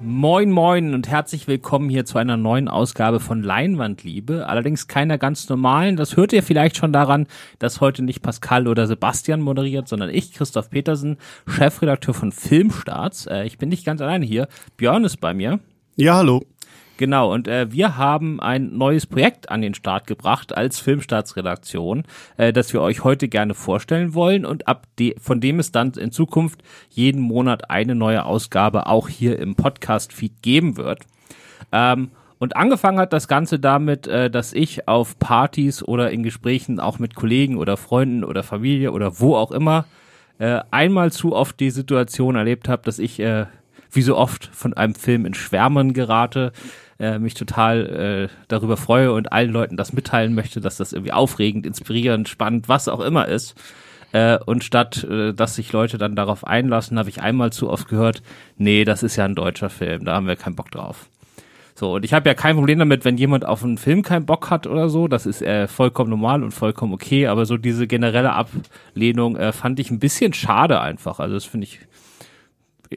Moin moin und herzlich willkommen hier zu einer neuen Ausgabe von Leinwandliebe. Allerdings keiner ganz normalen. Das hört ihr vielleicht schon daran, dass heute nicht Pascal oder Sebastian moderiert, sondern ich, Christoph Petersen, Chefredakteur von Filmstarts. Äh, ich bin nicht ganz alleine hier. Björn ist bei mir. Ja, hallo. Genau, und äh, wir haben ein neues Projekt an den Start gebracht als Filmstartsredaktion, äh, das wir euch heute gerne vorstellen wollen und ab de von dem es dann in Zukunft jeden Monat eine neue Ausgabe auch hier im Podcast-Feed geben wird. Ähm, und angefangen hat das Ganze damit, äh, dass ich auf Partys oder in Gesprächen auch mit Kollegen oder Freunden oder Familie oder wo auch immer äh, einmal zu oft die Situation erlebt habe, dass ich äh, wie so oft von einem Film in Schwärmen gerate, äh, mich total äh, darüber freue und allen Leuten das mitteilen möchte, dass das irgendwie aufregend, inspirierend, spannend, was auch immer ist. Äh, und statt, äh, dass sich Leute dann darauf einlassen, habe ich einmal zu oft gehört, nee, das ist ja ein deutscher Film, da haben wir keinen Bock drauf. So, und ich habe ja kein Problem damit, wenn jemand auf einen Film keinen Bock hat oder so. Das ist äh, vollkommen normal und vollkommen okay. Aber so diese generelle Ablehnung äh, fand ich ein bisschen schade einfach. Also das finde ich.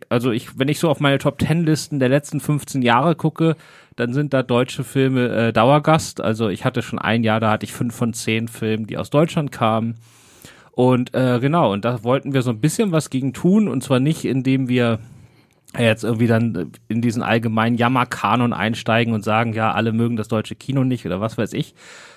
Also ich, wenn ich so auf meine Top Ten Listen der letzten 15 Jahre gucke, dann sind da deutsche Filme äh, Dauergast. Also ich hatte schon ein Jahr, da hatte ich fünf von zehn Filmen, die aus Deutschland kamen. Und äh, genau, und da wollten wir so ein bisschen was gegen tun. Und zwar nicht, indem wir jetzt irgendwie dann in diesen allgemeinen Jammerkanon einsteigen und sagen, ja, alle mögen das deutsche Kino nicht oder was weiß ich,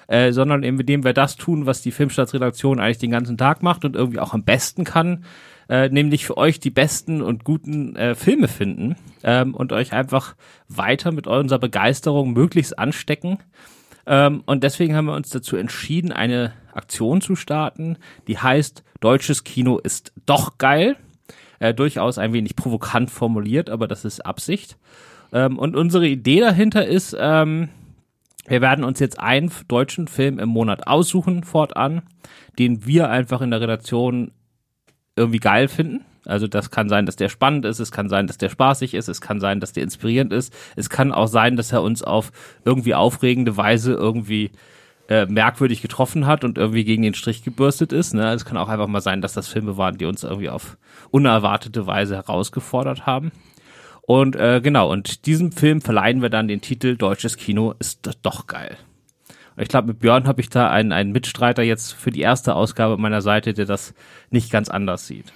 äh, sondern indem wir das tun, was die Filmstaatsredaktion eigentlich den ganzen Tag macht und irgendwie auch am besten kann, äh, nämlich für euch die besten und guten äh, Filme finden ähm, und euch einfach weiter mit unserer Begeisterung möglichst anstecken. Ähm, und deswegen haben wir uns dazu entschieden, eine Aktion zu starten, die heißt Deutsches Kino ist doch geil. Äh, durchaus ein wenig provokant formuliert, aber das ist Absicht. Ähm, und unsere Idee dahinter ist, ähm, wir werden uns jetzt einen deutschen Film im Monat aussuchen fortan, den wir einfach in der Redaktion irgendwie geil finden. Also das kann sein, dass der spannend ist, es kann sein, dass der spaßig ist, es kann sein, dass der inspirierend ist, es kann auch sein, dass er uns auf irgendwie aufregende Weise irgendwie äh, merkwürdig getroffen hat und irgendwie gegen den Strich gebürstet ist. Ne? Es kann auch einfach mal sein, dass das Filme waren, die uns irgendwie auf unerwartete Weise herausgefordert haben. Und äh, genau, und diesem Film verleihen wir dann den Titel Deutsches Kino ist doch geil. Ich glaube, mit Björn habe ich da einen, einen Mitstreiter jetzt für die erste Ausgabe meiner Seite, der das nicht ganz anders sieht.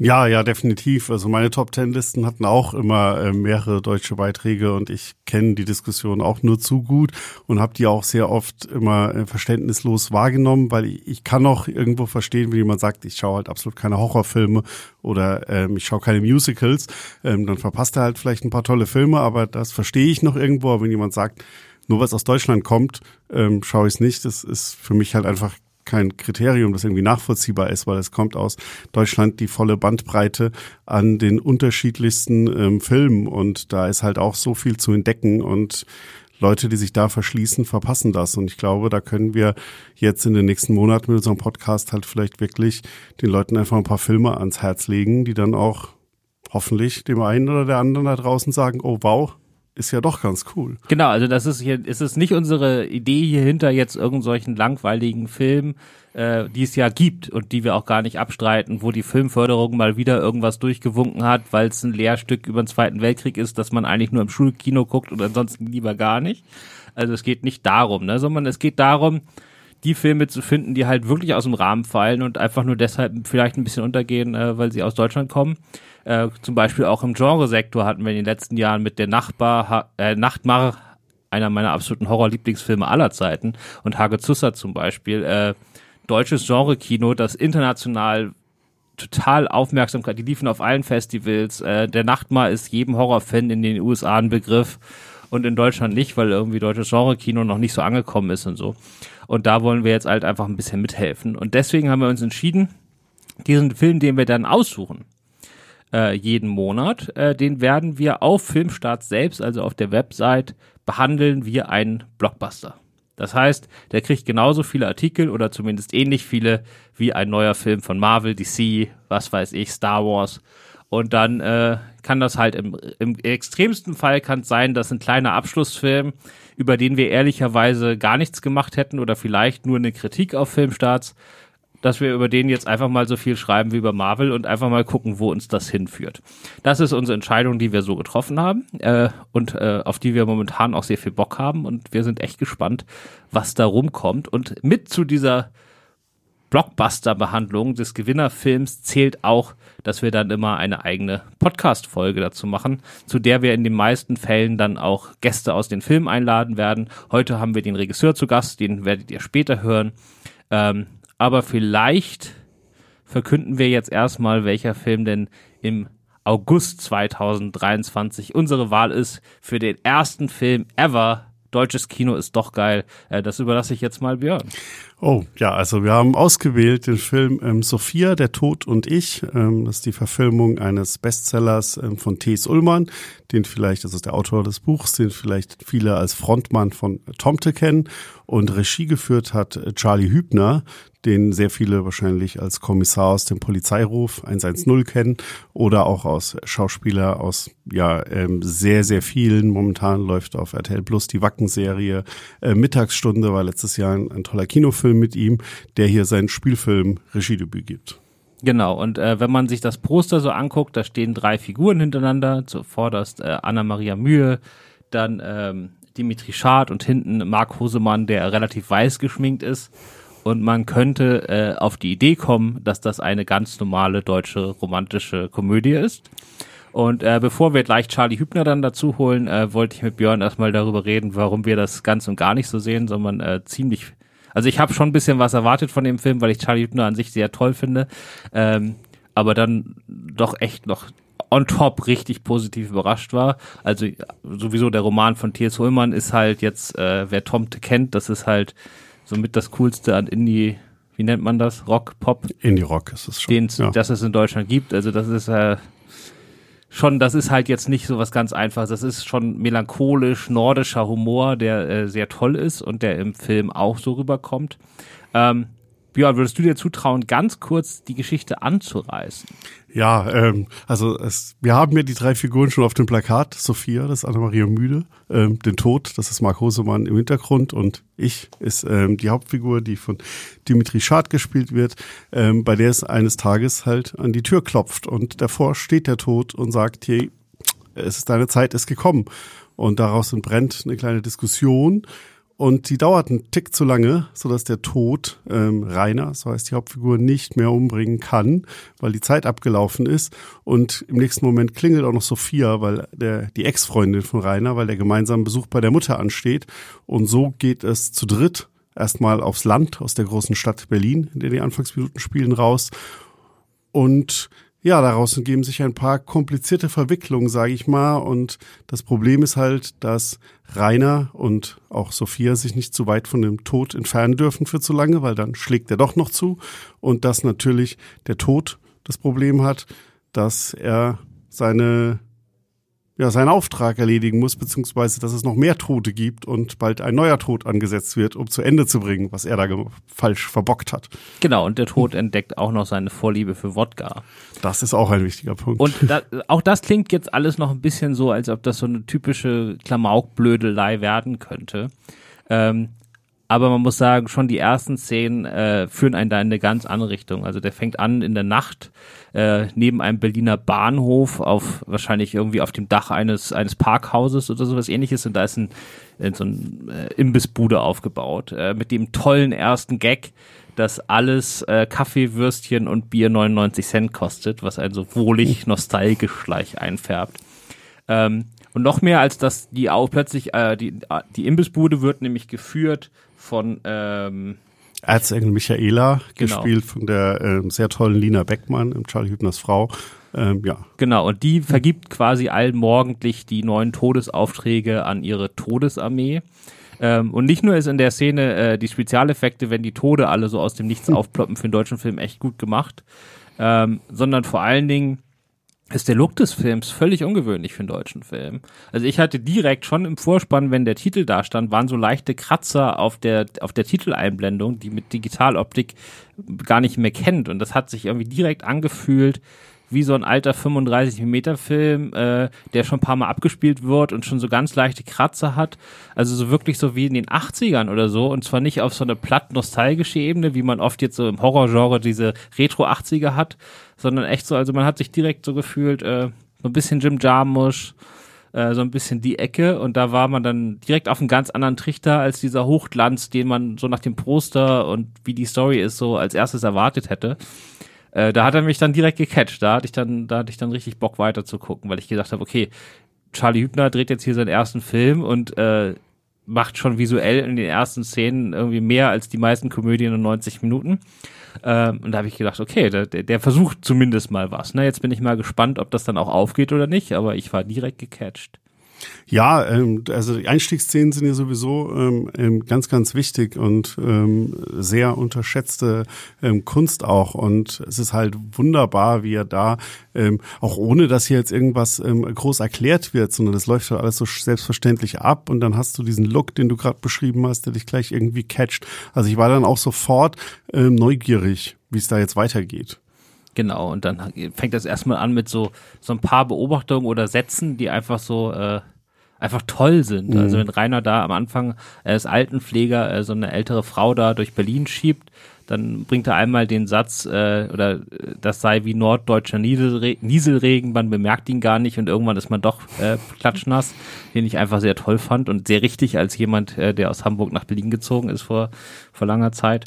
Ja, ja, definitiv. Also meine Top Ten Listen hatten auch immer äh, mehrere deutsche Beiträge und ich kenne die Diskussion auch nur zu gut und habe die auch sehr oft immer äh, verständnislos wahrgenommen, weil ich, ich kann auch irgendwo verstehen, wenn jemand sagt, ich schaue halt absolut keine Horrorfilme oder ähm, ich schaue keine Musicals, ähm, dann verpasst er halt vielleicht ein paar tolle Filme, aber das verstehe ich noch irgendwo. Aber wenn jemand sagt, nur was aus Deutschland kommt, ähm, schaue ich es nicht. Das ist für mich halt einfach kein Kriterium, das irgendwie nachvollziehbar ist, weil es kommt aus Deutschland die volle Bandbreite an den unterschiedlichsten ähm, Filmen und da ist halt auch so viel zu entdecken und Leute, die sich da verschließen, verpassen das. Und ich glaube, da können wir jetzt in den nächsten Monaten mit unserem Podcast halt vielleicht wirklich den Leuten einfach ein paar Filme ans Herz legen, die dann auch hoffentlich dem einen oder der anderen da draußen sagen, oh wow, ist ja doch ganz cool. Genau, also das ist hier, ist es nicht unsere Idee hier hinter jetzt irgendwelchen langweiligen Filmen, äh, die es ja gibt und die wir auch gar nicht abstreiten, wo die Filmförderung mal wieder irgendwas durchgewunken hat, weil es ein Lehrstück über den Zweiten Weltkrieg ist, dass man eigentlich nur im Schulkino guckt und ansonsten lieber gar nicht. Also es geht nicht darum, ne, sondern es geht darum, die Filme zu finden, die halt wirklich aus dem Rahmen fallen und einfach nur deshalb vielleicht ein bisschen untergehen, äh, weil sie aus Deutschland kommen. Äh, zum Beispiel auch im Genresektor hatten wir in den letzten Jahren mit der Nachbar, äh, Nachtmar, einer meiner absoluten Horror-Lieblingsfilme aller Zeiten, und Hage Zusser zum Beispiel, äh, deutsches Genre-Kino, das international total Aufmerksamkeit, die liefen auf allen Festivals. Äh, der Nachtmar ist jedem Horrorfan in den USA ein Begriff und in Deutschland nicht, weil irgendwie deutsches Genre-Kino noch nicht so angekommen ist und so. Und da wollen wir jetzt halt einfach ein bisschen mithelfen. Und deswegen haben wir uns entschieden, diesen Film, den wir dann aussuchen, äh, jeden Monat, äh, den werden wir auf Filmstart selbst, also auf der Website, behandeln wie ein Blockbuster. Das heißt, der kriegt genauso viele Artikel oder zumindest ähnlich viele wie ein neuer Film von Marvel, DC, was weiß ich, Star Wars. Und dann äh, kann das halt im, im extremsten Fall kann es sein, dass ein kleiner Abschlussfilm über den wir ehrlicherweise gar nichts gemacht hätten oder vielleicht nur eine Kritik auf Filmstarts dass wir über den jetzt einfach mal so viel schreiben wie über Marvel und einfach mal gucken, wo uns das hinführt. Das ist unsere Entscheidung, die wir so getroffen haben äh, und äh, auf die wir momentan auch sehr viel Bock haben und wir sind echt gespannt, was da rumkommt. Und mit zu dieser Blockbuster-Behandlung des Gewinnerfilms zählt auch, dass wir dann immer eine eigene Podcast-Folge dazu machen, zu der wir in den meisten Fällen dann auch Gäste aus den Filmen einladen werden. Heute haben wir den Regisseur zu Gast, den werdet ihr später hören. Ähm, aber vielleicht verkünden wir jetzt erstmal, welcher Film denn im August 2023 unsere Wahl ist für den ersten Film ever deutsches Kino ist doch geil. Äh, das überlasse ich jetzt mal Björn. Oh, ja, also wir haben ausgewählt den Film ähm, Sophia, der Tod und ich. Ähm, das ist die Verfilmung eines Bestsellers ähm, von T.S. Ullmann, den vielleicht, das ist der Autor des Buchs, den vielleicht viele als Frontmann von Tomte kennen. Und Regie geführt hat äh, Charlie Hübner, den sehr viele wahrscheinlich als Kommissar aus dem Polizeiruf 110 kennen oder auch aus Schauspieler aus ja ähm, sehr, sehr vielen. Momentan läuft auf RTL Plus die Wacken-Serie äh, Mittagsstunde, war letztes Jahr ein, ein toller Kinofilm mit ihm, der hier seinen Spielfilm Regiedebüt gibt. Genau, und äh, wenn man sich das Poster so anguckt, da stehen drei Figuren hintereinander, zuvorderst äh, Anna-Maria Mühe, dann ähm, Dimitri Schad und hinten Marc Hosemann, der relativ weiß geschminkt ist. Und man könnte äh, auf die Idee kommen, dass das eine ganz normale deutsche romantische Komödie ist. Und äh, bevor wir gleich Charlie Hübner dann dazu holen, äh, wollte ich mit Björn erstmal darüber reden, warum wir das ganz und gar nicht so sehen, sondern äh, ziemlich. Also ich habe schon ein bisschen was erwartet von dem Film, weil ich Charlie Hübner an sich sehr toll finde. Ähm, aber dann doch echt noch on top richtig positiv überrascht war. Also sowieso der Roman von T.S. Ullmann ist halt jetzt, äh, wer Tomte kennt, das ist halt somit das Coolste an Indie, wie nennt man das? Rock, Pop? Indie-Rock ist es schon. Den, ja. das es in Deutschland gibt. Also das ist äh, schon, das ist halt jetzt nicht so was ganz einfaches. Das ist schon melancholisch, nordischer Humor, der äh, sehr toll ist und der im Film auch so rüberkommt. Ähm, Björn, würdest du dir zutrauen, ganz kurz die Geschichte anzureißen? Ja, ähm, also es, wir haben ja die drei Figuren schon auf dem Plakat. Sophia, das ist Anna-Maria Müde, ähm, den Tod, das ist Marc Hosemann im Hintergrund und ich ist ähm, die Hauptfigur, die von Dimitri Schad gespielt wird, ähm, bei der es eines Tages halt an die Tür klopft und davor steht der Tod und sagt, hey, es ist deine Zeit, ist gekommen. Und daraus entbrennt eine kleine Diskussion und die dauert einen Tick zu lange, sodass der Tod ähm, Rainer, so heißt die Hauptfigur, nicht mehr umbringen kann, weil die Zeit abgelaufen ist. Und im nächsten Moment klingelt auch noch Sophia, weil der die Ex-Freundin von Rainer, weil der gemeinsame Besuch bei der Mutter ansteht. Und so geht es zu dritt erstmal aufs Land aus der großen Stadt Berlin, in der die Anfangsminuten spielen, raus. Und ja, daraus ergeben sich ein paar komplizierte Verwicklungen, sage ich mal. Und das Problem ist halt, dass Rainer und auch Sophia sich nicht zu weit von dem Tod entfernen dürfen für zu lange, weil dann schlägt er doch noch zu. Und dass natürlich der Tod das Problem hat, dass er seine ja, seinen Auftrag erledigen muss, beziehungsweise dass es noch mehr Tote gibt und bald ein neuer Tod angesetzt wird, um zu Ende zu bringen, was er da falsch verbockt hat. Genau, und der Tod entdeckt auch noch seine Vorliebe für Wodka. Das ist auch ein wichtiger Punkt. Und da, auch das klingt jetzt alles noch ein bisschen so, als ob das so eine typische Klamaukblödelei werden könnte. Ähm, aber man muss sagen, schon die ersten Szenen äh, führen einen da in eine ganz andere Richtung. Also der fängt an in der Nacht äh, neben einem Berliner Bahnhof auf wahrscheinlich irgendwie auf dem Dach eines eines Parkhauses oder sowas ähnliches und da ist ein, äh, so ein äh, Imbissbude aufgebaut äh, mit dem tollen ersten Gag, dass alles äh, Kaffee, Würstchen und Bier 99 Cent kostet, was einen so wohlig nostalgisch gleich einfärbt. Ähm, und noch mehr als dass die auch plötzlich äh, die die Imbissbude wird nämlich geführt von ähm, Erzengel Michaela, genau. gespielt von der äh, sehr tollen Lina Beckmann, Charlie Hübners Frau. Ähm, ja. Genau, und die vergibt quasi allmorgendlich die neuen Todesaufträge an ihre Todesarmee. Ähm, und nicht nur ist in der Szene äh, die Spezialeffekte, wenn die Tode alle so aus dem Nichts hm. aufploppen, für den deutschen Film echt gut gemacht, ähm, sondern vor allen Dingen ist der Look des Films völlig ungewöhnlich für einen deutschen Film. Also ich hatte direkt schon im Vorspann, wenn der Titel da stand, waren so leichte Kratzer auf der, auf der Titeleinblendung, die mit Digitaloptik gar nicht mehr kennt. Und das hat sich irgendwie direkt angefühlt wie so ein alter 35 mm Film, äh, der schon ein paar Mal abgespielt wird und schon so ganz leichte Kratzer hat. Also so wirklich so wie in den 80ern oder so und zwar nicht auf so eine platt nostalgische Ebene, wie man oft jetzt so im Horrorgenre diese Retro 80er hat, sondern echt so, also man hat sich direkt so gefühlt, äh, so ein bisschen Jim Jarmusch, äh, so ein bisschen die Ecke und da war man dann direkt auf einem ganz anderen Trichter als dieser Hochglanz, den man so nach dem Poster und wie die Story ist, so als erstes erwartet hätte. Äh, da hat er mich dann direkt gecatcht. Da hatte ich dann, da hatte ich dann richtig Bock weiter zu gucken, weil ich gedacht habe, okay, Charlie Hübner dreht jetzt hier seinen ersten Film und äh, macht schon visuell in den ersten Szenen irgendwie mehr als die meisten Komödien in 90 Minuten. Ähm, und da habe ich gedacht, okay, der, der versucht zumindest mal was. Ne? Jetzt bin ich mal gespannt, ob das dann auch aufgeht oder nicht, aber ich war direkt gecatcht. Ja, ähm, also die Einstiegsszenen sind ja sowieso ähm, ähm, ganz, ganz wichtig und ähm, sehr unterschätzte ähm, Kunst auch. Und es ist halt wunderbar, wie er da, ähm, auch ohne dass hier jetzt irgendwas ähm, groß erklärt wird, sondern das läuft halt alles so selbstverständlich ab und dann hast du diesen Look, den du gerade beschrieben hast, der dich gleich irgendwie catcht. Also ich war dann auch sofort ähm, neugierig, wie es da jetzt weitergeht. Genau, und dann fängt das erstmal an mit so, so ein paar Beobachtungen oder Sätzen, die einfach so äh, einfach toll sind. Mhm. Also wenn Rainer da am Anfang als Altenpfleger äh, so eine ältere Frau da durch Berlin schiebt, dann bringt er einmal den Satz, äh, oder äh, das sei wie norddeutscher Nieselre Nieselregen, man bemerkt ihn gar nicht und irgendwann ist man doch äh, klatschnass, den ich einfach sehr toll fand und sehr richtig als jemand, äh, der aus Hamburg nach Berlin gezogen ist vor, vor langer Zeit.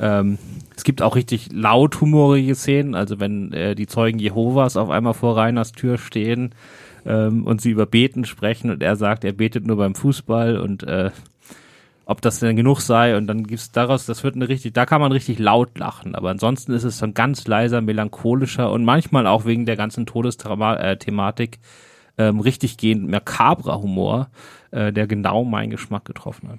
Ähm, es gibt auch richtig laut humorige Szenen, also wenn äh, die Zeugen Jehovas auf einmal vor Rainers Tür stehen ähm, und sie über Beten sprechen und er sagt, er betet nur beim Fußball und äh, ob das denn genug sei und dann gibt's daraus, das wird eine richtig, da kann man richtig laut lachen, aber ansonsten ist es so ein ganz leiser, melancholischer und manchmal auch wegen der ganzen Todesthematik äh, ähm, richtig gehend makabrer Humor, äh, der genau meinen Geschmack getroffen hat.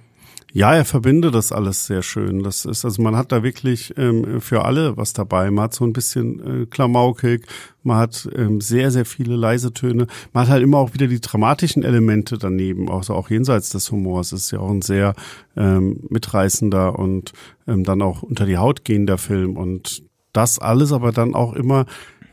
Ja, er verbindet das alles sehr schön. Das ist, also man hat da wirklich ähm, für alle was dabei. Man hat so ein bisschen äh, Klamaukig, man hat ähm, sehr, sehr viele leise Töne. Man hat halt immer auch wieder die dramatischen Elemente daneben, also auch jenseits des Humors. Es ist ja auch ein sehr ähm, mitreißender und ähm, dann auch unter die Haut gehender Film. Und das alles aber dann auch immer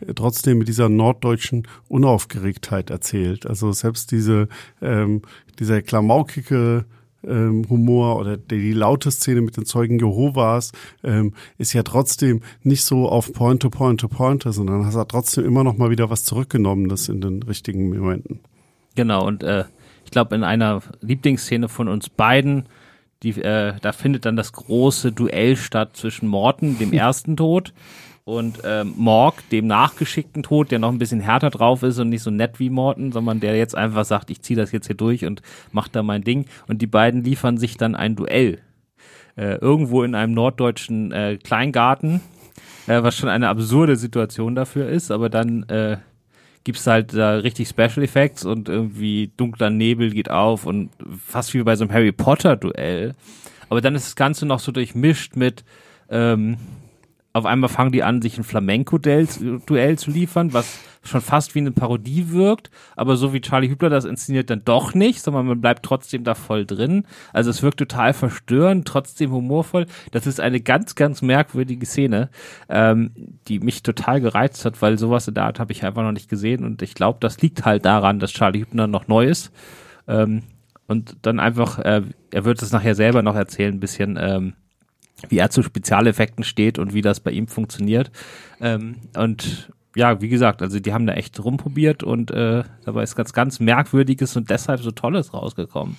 äh, trotzdem mit dieser norddeutschen Unaufgeregtheit erzählt. Also selbst diese, ähm, dieser klamaukige ähm, Humor oder die, laute Szene mit den Zeugen Jehovas ähm, ist ja trotzdem nicht so auf Point to Point to Point, sondern hat trotzdem immer noch mal wieder was zurückgenommen, das in den richtigen Momenten. Genau und äh, ich glaube in einer Lieblingsszene von uns beiden, die äh, da findet dann das große Duell statt zwischen Morten, dem ersten Tod, und ähm, Morg, dem nachgeschickten Tod, der noch ein bisschen härter drauf ist und nicht so nett wie Morton, sondern der jetzt einfach sagt, ich ziehe das jetzt hier durch und mach da mein Ding. Und die beiden liefern sich dann ein Duell. Äh, irgendwo in einem norddeutschen äh, Kleingarten, äh, was schon eine absurde Situation dafür ist, aber dann äh, gibt's halt da richtig Special Effects und irgendwie dunkler Nebel geht auf und fast wie bei so einem Harry Potter Duell. Aber dann ist das Ganze noch so durchmischt mit ähm, auf einmal fangen die an, sich ein Flamenco-Duell zu liefern, was schon fast wie eine Parodie wirkt, aber so wie Charlie Hübner das inszeniert, dann doch nicht, sondern man bleibt trotzdem da voll drin. Also es wirkt total verstörend, trotzdem humorvoll. Das ist eine ganz, ganz merkwürdige Szene, ähm, die mich total gereizt hat, weil sowas in der Art habe ich einfach noch nicht gesehen und ich glaube, das liegt halt daran, dass Charlie Hübner noch neu ist. Ähm, und dann einfach, äh, er wird es nachher selber noch erzählen, ein bisschen, ähm, wie er zu Spezialeffekten steht und wie das bei ihm funktioniert. Ähm, und ja, wie gesagt, also die haben da echt rumprobiert und äh, dabei ist ganz, ganz Merkwürdiges und deshalb so Tolles rausgekommen.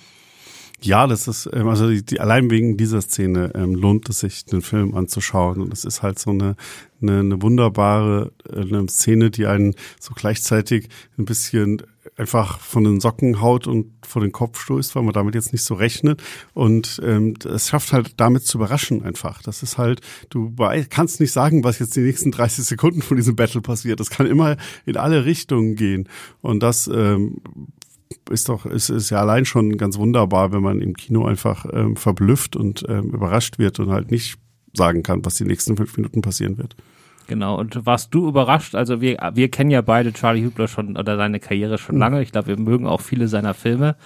Ja, das ist, ähm, also die, die, allein wegen dieser Szene ähm, lohnt es sich, den Film anzuschauen. Und es ist halt so eine, eine, eine wunderbare äh, eine Szene, die einen so gleichzeitig ein bisschen einfach von den Socken haut und vor den Kopf stößt, weil man damit jetzt nicht so rechnet. Und ähm, es schafft halt damit zu überraschen einfach. Das ist halt, du kannst nicht sagen, was jetzt die nächsten 30 Sekunden von diesem Battle passiert. Das kann immer in alle Richtungen gehen. Und das ähm, ist doch, ist, ist ja allein schon ganz wunderbar, wenn man im Kino einfach ähm, verblüfft und ähm, überrascht wird und halt nicht sagen kann, was die nächsten fünf Minuten passieren wird. Genau, und warst du überrascht? Also wir, wir kennen ja beide Charlie Hübner schon oder seine Karriere schon hm. lange. Ich glaube, wir mögen auch viele seiner Filme.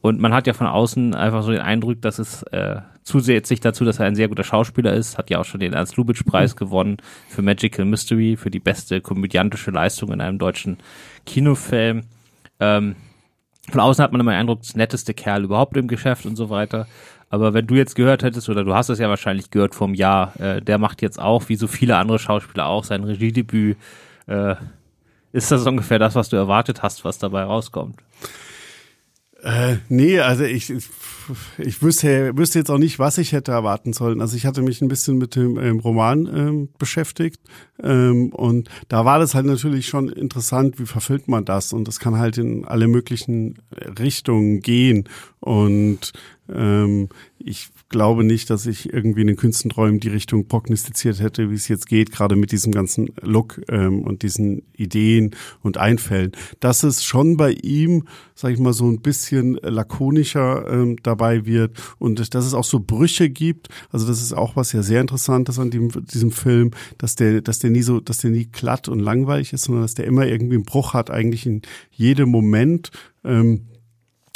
Und man hat ja von außen einfach so den Eindruck, dass es äh, zusätzlich dazu, dass er ein sehr guter Schauspieler ist, hat ja auch schon den Ernst Lubitsch Preis mhm. gewonnen für Magical Mystery, für die beste komödiantische Leistung in einem deutschen Kinofilm. Ähm, von außen hat man immer den Eindruck, das netteste Kerl überhaupt im Geschäft und so weiter. Aber wenn du jetzt gehört hättest, oder du hast es ja wahrscheinlich gehört vom Jahr, äh, der macht jetzt auch, wie so viele andere Schauspieler auch, sein Regiedebüt. Äh, ist das ungefähr das, was du erwartet hast, was dabei rauskommt? Äh, nee, also ich, ich wüsste, wüsste jetzt auch nicht, was ich hätte erwarten sollen. Also ich hatte mich ein bisschen mit dem ähm, Roman ähm, beschäftigt ähm, und da war das halt natürlich schon interessant, wie verfilmt man das und das kann halt in alle möglichen Richtungen gehen und ähm, ich glaube nicht, dass ich irgendwie in den Künstenträumen die Richtung prognostiziert hätte, wie es jetzt geht, gerade mit diesem ganzen Look ähm, und diesen Ideen und Einfällen. Dass es schon bei ihm, sag ich mal, so ein bisschen lakonischer ähm, dabei wird und dass es auch so Brüche gibt. Also das ist auch was ja sehr Interessantes an dem, diesem Film, dass der, dass der nie so, dass der nie glatt und langweilig ist, sondern dass der immer irgendwie einen Bruch hat, eigentlich in jedem Moment. Ähm,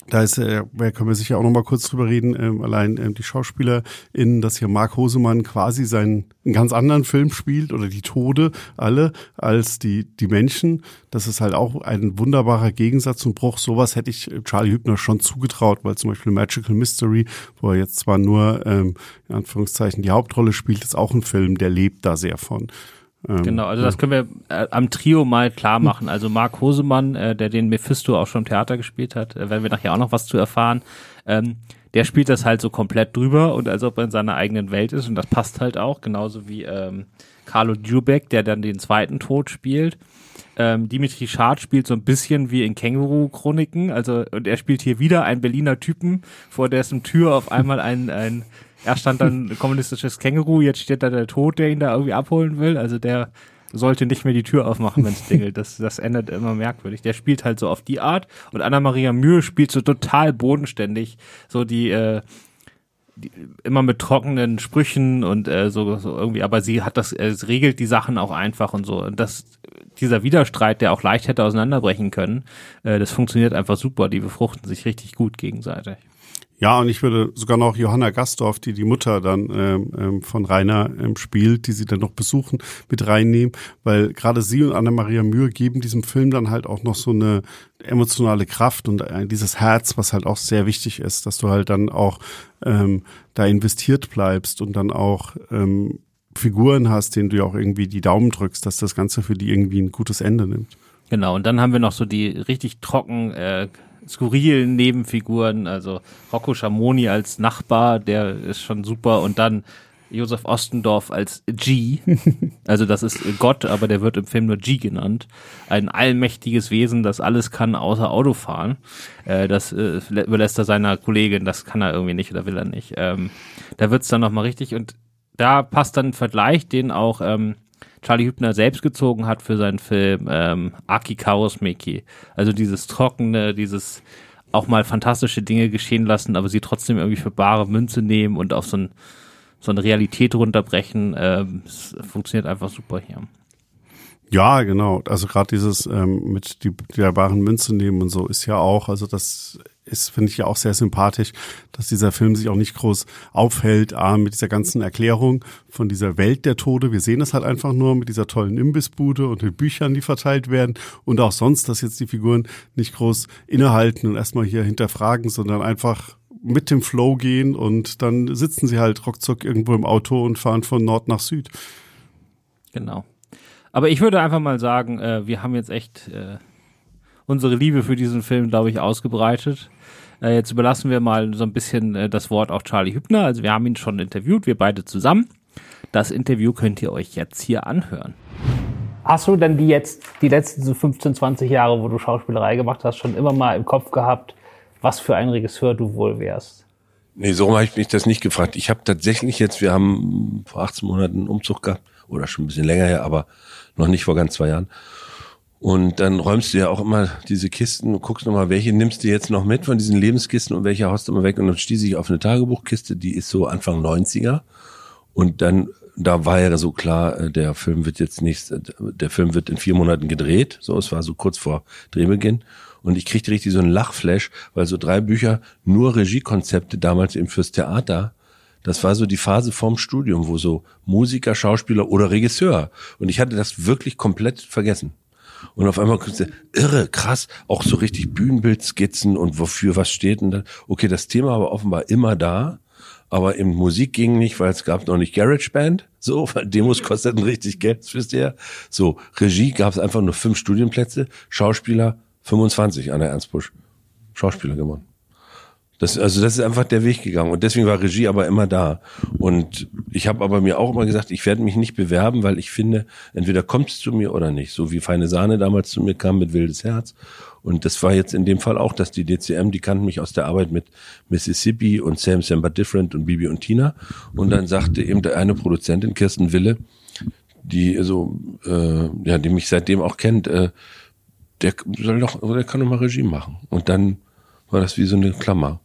da ist, äh, können wir sicher auch noch mal kurz drüber reden, ähm, allein ähm, die SchauspielerInnen, dass hier Mark Hosemann quasi seinen einen ganz anderen Film spielt oder die Tode alle als die die Menschen. Das ist halt auch ein wunderbarer Gegensatz und Bruch. Sowas hätte ich äh, Charlie Hübner schon zugetraut, weil zum Beispiel Magical Mystery, wo er jetzt zwar nur ähm, in Anführungszeichen die Hauptrolle spielt, ist auch ein Film, der lebt da sehr von. Ähm, genau, also das können wir äh, am Trio mal klar machen. Also Marc Hosemann, äh, der den Mephisto auch schon im Theater gespielt hat, äh, werden wir nachher auch noch was zu erfahren. Ähm, der spielt das halt so komplett drüber und als ob er in seiner eigenen Welt ist und das passt halt auch, genauso wie ähm, Carlo Dubek, der dann den zweiten Tod spielt. Ähm, Dimitri Schad spielt so ein bisschen wie in Känguru-Chroniken, also und er spielt hier wieder einen Berliner Typen, vor dessen Tür auf einmal ein, ein er stand dann ein kommunistisches Känguru, jetzt steht da der Tod, der ihn da irgendwie abholen will. Also der sollte nicht mehr die Tür aufmachen, wenn es dingelt. Das, das endet immer merkwürdig. Der spielt halt so auf die Art. Und Anna-Maria Mühe spielt so total bodenständig. So die, äh, die immer mit trockenen Sprüchen und äh, so, so irgendwie, aber sie hat das, äh, regelt die Sachen auch einfach und so. Und das, dieser Widerstreit, der auch leicht hätte auseinanderbrechen können, äh, das funktioniert einfach super. Die befruchten sich richtig gut gegenseitig. Ja, und ich würde sogar noch Johanna Gastorf, die die Mutter dann ähm, ähm, von Rainer ähm, spielt, die sie dann noch besuchen, mit reinnehmen, weil gerade sie und Anna-Maria Mühe geben diesem Film dann halt auch noch so eine emotionale Kraft und äh, dieses Herz, was halt auch sehr wichtig ist, dass du halt dann auch ähm, da investiert bleibst und dann auch ähm, Figuren hast, denen du ja auch irgendwie die Daumen drückst, dass das Ganze für die irgendwie ein gutes Ende nimmt. Genau, und dann haben wir noch so die richtig trocken äh, skurrilen Nebenfiguren, also Rocco Schamoni als Nachbar, der ist schon super und dann Josef Ostendorf als G, also das ist Gott, aber der wird im Film nur G genannt. Ein allmächtiges Wesen, das alles kann außer Autofahren. Äh, das äh, überlässt er seiner Kollegin, das kann er irgendwie nicht oder will er nicht. Ähm, da wird's dann nochmal richtig und da passt dann ein Vergleich, den auch ähm, Charlie Hübner selbst gezogen hat für seinen Film ähm, Aki Meki. Also dieses trockene, dieses auch mal fantastische Dinge geschehen lassen, aber sie trotzdem irgendwie für bare Münze nehmen und auf so, ein, so eine Realität runterbrechen. Ähm, es funktioniert einfach super hier. Ja, genau. Also gerade dieses ähm, mit die, der baren Münze nehmen und so ist ja auch, also das ist, finde ich ja auch sehr sympathisch, dass dieser Film sich auch nicht groß aufhält ah, mit dieser ganzen Erklärung von dieser Welt der Tode. Wir sehen es halt einfach nur mit dieser tollen Imbissbude und den Büchern, die verteilt werden und auch sonst, dass jetzt die Figuren nicht groß innehalten und erstmal hier hinterfragen, sondern einfach mit dem Flow gehen und dann sitzen sie halt ruckzuck irgendwo im Auto und fahren von Nord nach Süd. Genau. Aber ich würde einfach mal sagen, äh, wir haben jetzt echt äh, unsere Liebe für diesen Film, glaube ich, ausgebreitet. Äh, jetzt überlassen wir mal so ein bisschen äh, das Wort auch Charlie Hübner. Also wir haben ihn schon interviewt, wir beide zusammen. Das Interview könnt ihr euch jetzt hier anhören. Hast du denn die jetzt, die letzten 15, 20 Jahre, wo du Schauspielerei gemacht hast, schon immer mal im Kopf gehabt, was für ein Regisseur du wohl wärst? Nee, so habe ich mich das nicht gefragt. Ich habe tatsächlich jetzt, wir haben vor 18 Monaten einen Umzug gehabt, oder schon ein bisschen länger her, aber noch nicht vor ganz zwei Jahren. Und dann räumst du ja auch immer diese Kisten und guckst nochmal, welche nimmst du jetzt noch mit von diesen Lebenskisten und welche haust du immer weg. Und dann stieß ich auf eine Tagebuchkiste, die ist so Anfang 90er. Und dann, da war ja so klar, äh, der Film wird jetzt nicht, äh, der Film wird in vier Monaten gedreht. So, es war so kurz vor Drehbeginn. Und ich kriegte richtig so einen Lachflash, weil so drei Bücher nur Regiekonzepte damals eben fürs Theater Das war so die Phase vorm Studium, wo so Musiker, Schauspieler oder Regisseur. Und ich hatte das wirklich komplett vergessen. Und auf einmal irre, krass, auch so richtig Bühnenbildskizzen und wofür was steht denn da. Okay, das Thema war offenbar immer da, aber in Musik ging nicht, weil es gab noch nicht GarageBand, so, weil Demos kosteten richtig Geld, das wisst ihr. So, Regie gab es einfach nur fünf Studienplätze, Schauspieler 25 an der Ernst Busch. Schauspieler gewonnen. Das, also das ist einfach der Weg gegangen und deswegen war Regie aber immer da. Und ich habe aber mir auch immer gesagt, ich werde mich nicht bewerben, weil ich finde, entweder kommt es zu mir oder nicht. So wie Feine Sahne damals zu mir kam mit Wildes Herz. Und das war jetzt in dem Fall auch, dass die DCM, die kannten mich aus der Arbeit mit Mississippi und Sam Sam But Different und Bibi und Tina. Und dann sagte eben eine Produzentin, Kirsten Wille, die so, äh, ja, die mich seitdem auch kennt, äh, der soll doch, der kann doch mal Regie machen. Und dann war das wie so eine Klammer.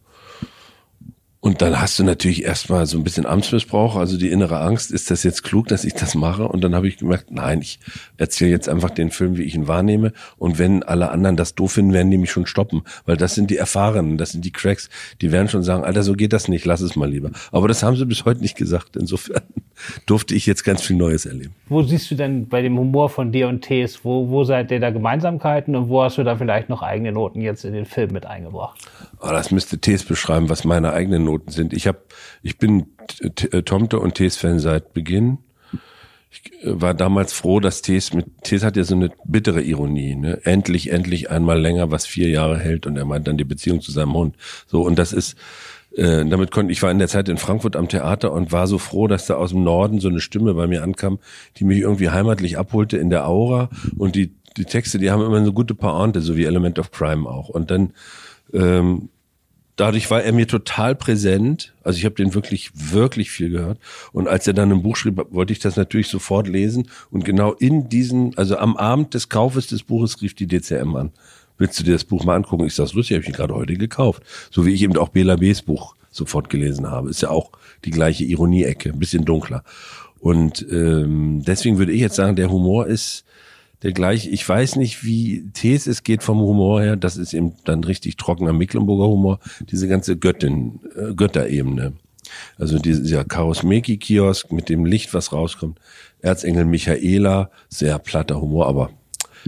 Und dann hast du natürlich erstmal so ein bisschen Amtsmissbrauch, also die innere Angst, ist das jetzt klug, dass ich das mache? Und dann habe ich gemerkt, nein, ich erzähle jetzt einfach den Film, wie ich ihn wahrnehme. Und wenn alle anderen das doof finden, werden die mich schon stoppen. Weil das sind die Erfahrenen, das sind die Cracks, die werden schon sagen, Alter, so geht das nicht, lass es mal lieber. Aber das haben sie bis heute nicht gesagt. Insofern durfte ich jetzt ganz viel Neues erleben. Wo siehst du denn bei dem Humor von dir und Tees, wo, wo seid ihr da Gemeinsamkeiten und wo hast du da vielleicht noch eigene Noten jetzt in den Film mit eingebracht? Oh, das müsste Tees beschreiben, was meine eigenen Noten sind. Ich habe, ich bin äh, Tomte und Tees Fan seit Beginn. Ich äh, war damals froh, dass Tees mit Tees hat ja so eine bittere Ironie, ne? Endlich, endlich einmal länger, was vier Jahre hält und er meint dann die Beziehung zu seinem Hund. So und das ist äh, damit konnte ich war in der Zeit in Frankfurt am Theater und war so froh, dass da aus dem Norden so eine Stimme bei mir ankam, die mich irgendwie heimatlich abholte in der Aura und die die Texte, die haben immer so gute Pointe, so wie Element of Crime auch und dann ähm, dadurch war er mir total präsent. Also ich habe den wirklich, wirklich viel gehört. Und als er dann ein Buch schrieb, wollte ich das natürlich sofort lesen. Und genau in diesen, also am Abend des Kaufes des Buches rief die DCM an. Willst du dir das Buch mal angucken? Ich sage, lustig, habe ich ihn gerade heute gekauft. So wie ich eben auch Bela B's Buch sofort gelesen habe. Ist ja auch die gleiche Ironie-Ecke, ein bisschen dunkler. Und ähm, deswegen würde ich jetzt sagen, der Humor ist der gleiche. Ich weiß nicht, wie Tees es geht vom Humor her. Das ist eben dann richtig trockener Mecklenburger Humor. Diese ganze Göttin, äh, Götterebene. Also dieser Karosmeki-Kiosk mit dem Licht, was rauskommt. Erzengel Michaela, sehr platter Humor, aber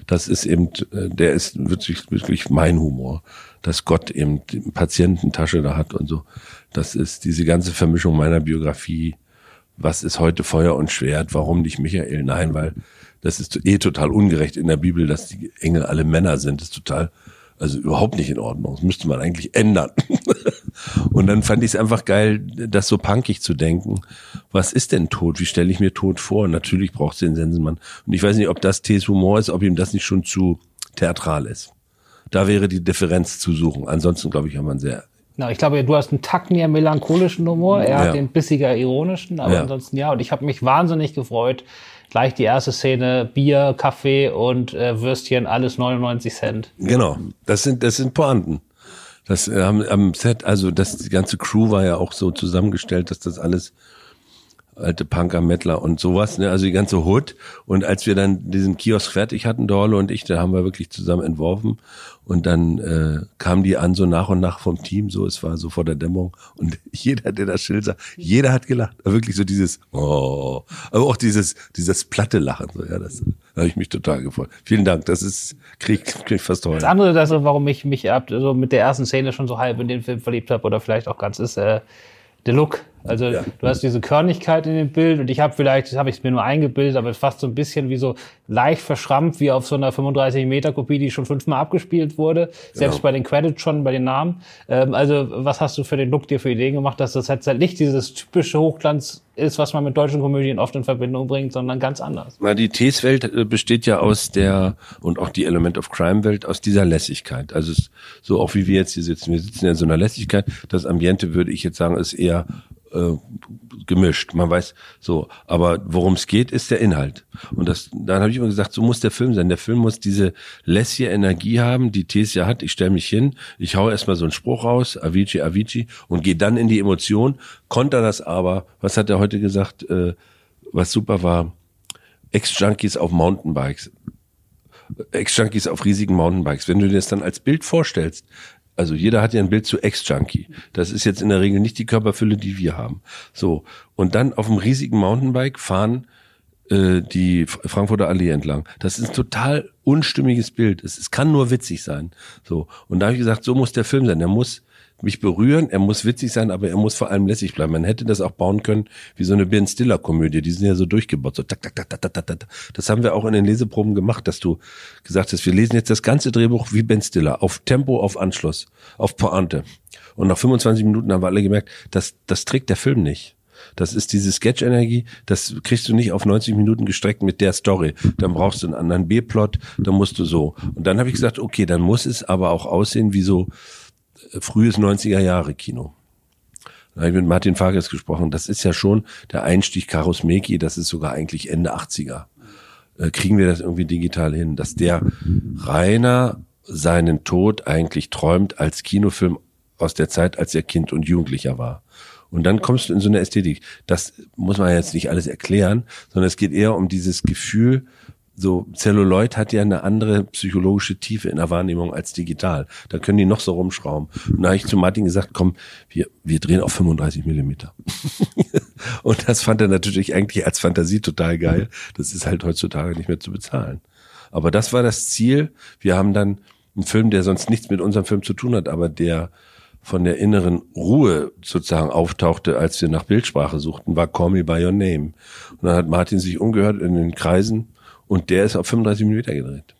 das ist eben, äh, der ist wirklich, wirklich mein Humor. Dass Gott eben Patiententasche da hat und so. Das ist diese ganze Vermischung meiner Biografie. Was ist heute Feuer und Schwert? Warum nicht Michael? Nein, weil das ist eh total ungerecht in der Bibel, dass die Engel alle Männer sind. Das ist total, also überhaupt nicht in Ordnung. Das müsste man eigentlich ändern. und dann fand ich es einfach geil, das so punkig zu denken. Was ist denn Tod? Wie stelle ich mir Tod vor? natürlich braucht es den Sensenmann. Und ich weiß nicht, ob das Tees Humor ist, ob ihm das nicht schon zu theatral ist. Da wäre die Differenz zu suchen. Ansonsten, glaube ich, haben wir einen sehr na, ich glaube, du hast einen Tack mehr melancholischen Humor. Er ja. hat den bissiger ironischen, aber ja. ansonsten ja. Und ich habe mich wahnsinnig gefreut, gleich die erste Szene, Bier, Kaffee und äh, Würstchen, alles 99 Cent. Genau, das sind, das sind Pointen. Das äh, am, am Set, also das, die ganze Crew war ja auch so zusammengestellt, dass das alles alte Punker, Mettler und sowas, ne? also die ganze Hood. Und als wir dann diesen Kiosk fertig hatten, Dorle und ich, da haben wir wirklich zusammen entworfen. Und dann äh, kamen die an so nach und nach vom Team, so es war so vor der Dämmerung. Und jeder, der das Schild sah, jeder hat gelacht. Wirklich so dieses, oh, aber auch dieses, dieses platte Lachen. So, ja, das da habe ich mich total gefreut. Vielen Dank, das ist, krieg, krieg fast toll. Das andere, das, warum ich mich so mit der ersten Szene schon so halb in den Film verliebt habe oder vielleicht auch ganz ist, äh, der Look. Also ja. du hast diese Körnigkeit in dem Bild und ich habe vielleicht, das habe ich mir nur eingebildet, aber fast so ein bisschen wie so leicht verschrammt, wie auf so einer 35 Meter Kopie, die schon fünfmal abgespielt wurde, selbst ja. bei den Credits schon, bei den Namen. Ähm, also was hast du für den Look dir für Ideen gemacht, dass das jetzt halt nicht dieses typische Hochglanz ist, was man mit deutschen Komödien oft in Verbindung bringt, sondern ganz anders. Na, die Tees-Welt äh, besteht ja aus der, und auch die Element of Crime-Welt, aus dieser Lässigkeit. Also so auch wie wir jetzt hier sitzen. Wir sitzen ja in so einer Lässigkeit. Das Ambiente, würde ich jetzt sagen, ist eher äh, gemischt. Man weiß so, aber worum es geht, ist der Inhalt. Und das, dann habe ich immer gesagt, so muss der Film sein. Der Film muss diese lässige Energie haben, die Tesia hat. Ich stelle mich hin, ich hau erstmal so einen Spruch raus, Avicii, Avicii, und gehe dann in die Emotion. Konter das aber, was hat er heute gesagt, äh, was super war, Ex-Junkies auf Mountainbikes. Ex-Junkies auf riesigen Mountainbikes. Wenn du dir das dann als Bild vorstellst, also jeder hat ja ein Bild zu Ex-Junkie. Das ist jetzt in der Regel nicht die Körperfülle, die wir haben. So. Und dann auf einem riesigen Mountainbike fahren äh, die Frankfurter Allee entlang. Das ist ein total unstimmiges Bild. Es, es kann nur witzig sein. So. Und da habe ich gesagt, so muss der Film sein. Der muss mich berühren, er muss witzig sein, aber er muss vor allem lässig bleiben. Man hätte das auch bauen können wie so eine Ben Stiller Komödie, die sind ja so durchgebaut, so tak tak tak tak tak tak. Das haben wir auch in den Leseproben gemacht, dass du gesagt hast, wir lesen jetzt das ganze Drehbuch wie Ben Stiller, auf Tempo, auf Anschluss, auf Pointe. Und nach 25 Minuten haben wir alle gemerkt, das das trägt der Film nicht. Das ist diese Sketch-Energie, das kriegst du nicht auf 90 Minuten gestreckt mit der Story. Dann brauchst du einen anderen B-Plot, dann musst du so. Und dann habe ich gesagt, okay, dann muss es aber auch aussehen wie so frühes 90er Jahre Kino. Da habe ich mit Martin Fages gesprochen. Das ist ja schon der Einstieg Karus Meki, das ist sogar eigentlich Ende 80er. Äh, kriegen wir das irgendwie digital hin, dass der Rainer seinen Tod eigentlich träumt als Kinofilm aus der Zeit, als er Kind und Jugendlicher war. Und dann kommst du in so eine Ästhetik. Das muss man jetzt nicht alles erklären, sondern es geht eher um dieses Gefühl, so Celluloid hat ja eine andere psychologische Tiefe in der Wahrnehmung als digital. Da können die noch so rumschrauben. Und da habe ich zu Martin gesagt, komm, wir, wir drehen auf 35 Millimeter. und das fand er natürlich eigentlich als Fantasie total geil. Das ist halt heutzutage nicht mehr zu bezahlen. Aber das war das Ziel. Wir haben dann einen Film, der sonst nichts mit unserem Film zu tun hat, aber der von der inneren Ruhe sozusagen auftauchte, als wir nach Bildsprache suchten, war Call Me By Your Name. Und dann hat Martin sich umgehört in den Kreisen und der ist auf 35 Millimeter gedreht.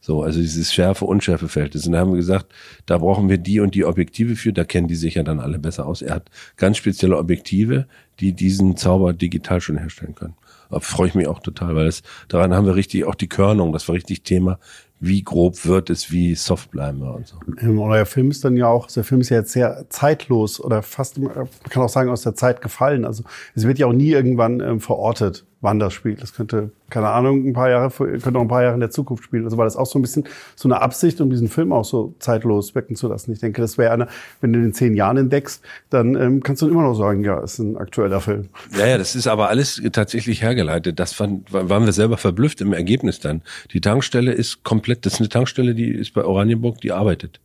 So, also dieses Schärfe-Unschärfe-Verhältnis. Und da haben wir gesagt, da brauchen wir die und die Objektive für, da kennen die sich ja dann alle besser aus. Er hat ganz spezielle Objektive, die diesen Zauber digital schon herstellen können. Da freue ich mich auch total, weil das, daran haben wir richtig auch die Körnung, das war richtig Thema wie grob wird es, wie soft bleiben wir und so. Ähm, euer Film ist dann ja auch, der Film ist ja jetzt sehr zeitlos oder fast, man kann auch sagen, aus der Zeit gefallen. Also es wird ja auch nie irgendwann ähm, verortet wann das spielt. Das könnte, keine Ahnung, ein paar Jahre, könnte auch ein paar Jahre in der Zukunft spielen. Also war das auch so ein bisschen so eine Absicht, um diesen Film auch so zeitlos wecken zu lassen. Ich denke, das wäre eine, wenn du den zehn Jahren entdeckst, dann ähm, kannst du immer noch sagen, ja, ist ein aktueller Film. Ja, ja, das ist aber alles tatsächlich hergeleitet. Das fand, waren wir selber verblüfft im Ergebnis dann. Die Tankstelle ist komplett, das ist eine Tankstelle, die ist bei Oranienburg, die arbeitet.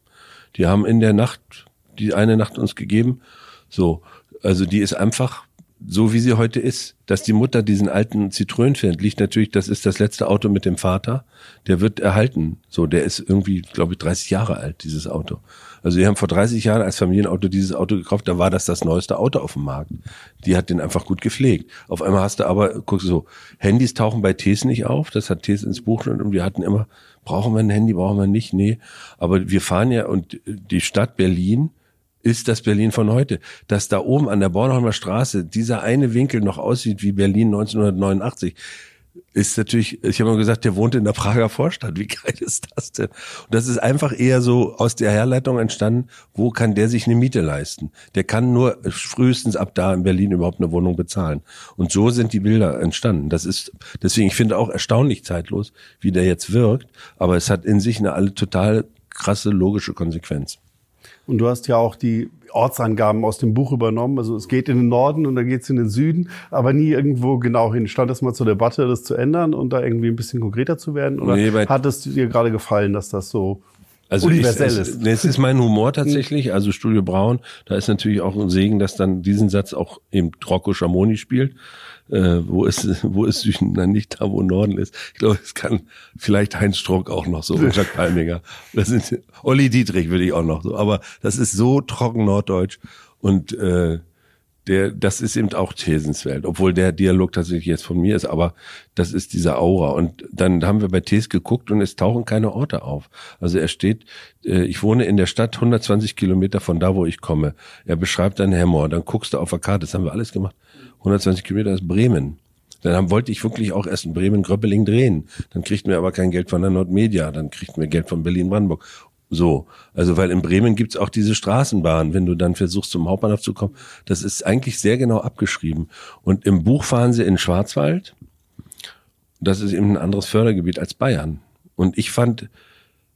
Die haben in der Nacht, die eine Nacht uns gegeben, so. Also die ist einfach so wie sie heute ist. Dass die Mutter diesen alten Citroën fährt, liegt natürlich, das ist das letzte Auto mit dem Vater. Der wird erhalten. So, der ist irgendwie, glaube ich, 30 Jahre alt, dieses Auto. Also die haben vor 30 Jahren als Familienauto dieses Auto gekauft, da war das das neueste Auto auf dem Markt. Die hat den einfach gut gepflegt. Auf einmal hast du aber, guckst du so, Handys tauchen bei Tees nicht auf, das hat Tees ins Buch und wir hatten immer, brauchen wir ein Handy, brauchen wir nicht, nee. Aber wir fahren ja und die Stadt Berlin, ist das Berlin von heute. Dass da oben an der Bornholmer Straße dieser eine Winkel noch aussieht wie Berlin 1989, ist natürlich, ich habe mal gesagt, der wohnt in der Prager Vorstadt. Wie geil ist das denn? Und das ist einfach eher so aus der Herleitung entstanden, wo kann der sich eine Miete leisten? Der kann nur frühestens ab da in Berlin überhaupt eine Wohnung bezahlen. Und so sind die Bilder entstanden. Das ist, deswegen, ich finde auch erstaunlich zeitlos, wie der jetzt wirkt. Aber es hat in sich eine alle total krasse logische Konsequenz. Und du hast ja auch die Ortsangaben aus dem Buch übernommen. Also es geht in den Norden und dann geht es in den Süden, aber nie irgendwo genau hin. Stand das mal zur Debatte, das zu ändern und da irgendwie ein bisschen konkreter zu werden? Oder nee, hat es dir gerade gefallen, dass das so also universell ich, es, ist? Es ist mein Humor tatsächlich. Also Studio Braun, da ist natürlich auch ein Segen, dass dann diesen Satz auch eben Rocco Schamoni spielt äh, wo ist wo ist Süden dann nicht da, wo Norden ist. Ich glaube, es kann vielleicht Heinz Struck auch noch so und Jacques Palminger. Das sind Olli Dietrich würde ich auch noch so, aber das ist so trocken norddeutsch und äh, der, das ist eben auch Thesenswelt, obwohl der Dialog tatsächlich jetzt von mir ist, aber das ist diese Aura. Und dann haben wir bei Thes geguckt und es tauchen keine Orte auf. Also er steht, äh, ich wohne in der Stadt 120 Kilometer von da, wo ich komme. Er beschreibt dann Hemmer, dann guckst du auf der Karte, das haben wir alles gemacht. 120 Kilometer ist Bremen. Dann wollte ich wirklich auch erst in Bremen-Gröppeling drehen. Dann kriegten wir aber kein Geld von der Nordmedia, dann kriegten wir Geld von Berlin-Brandenburg. So, also weil in Bremen gibt's auch diese Straßenbahn, wenn du dann versuchst zum Hauptbahnhof zu kommen, das ist eigentlich sehr genau abgeschrieben. Und im Buch fahren sie in Schwarzwald. Das ist eben ein anderes Fördergebiet als Bayern. Und ich fand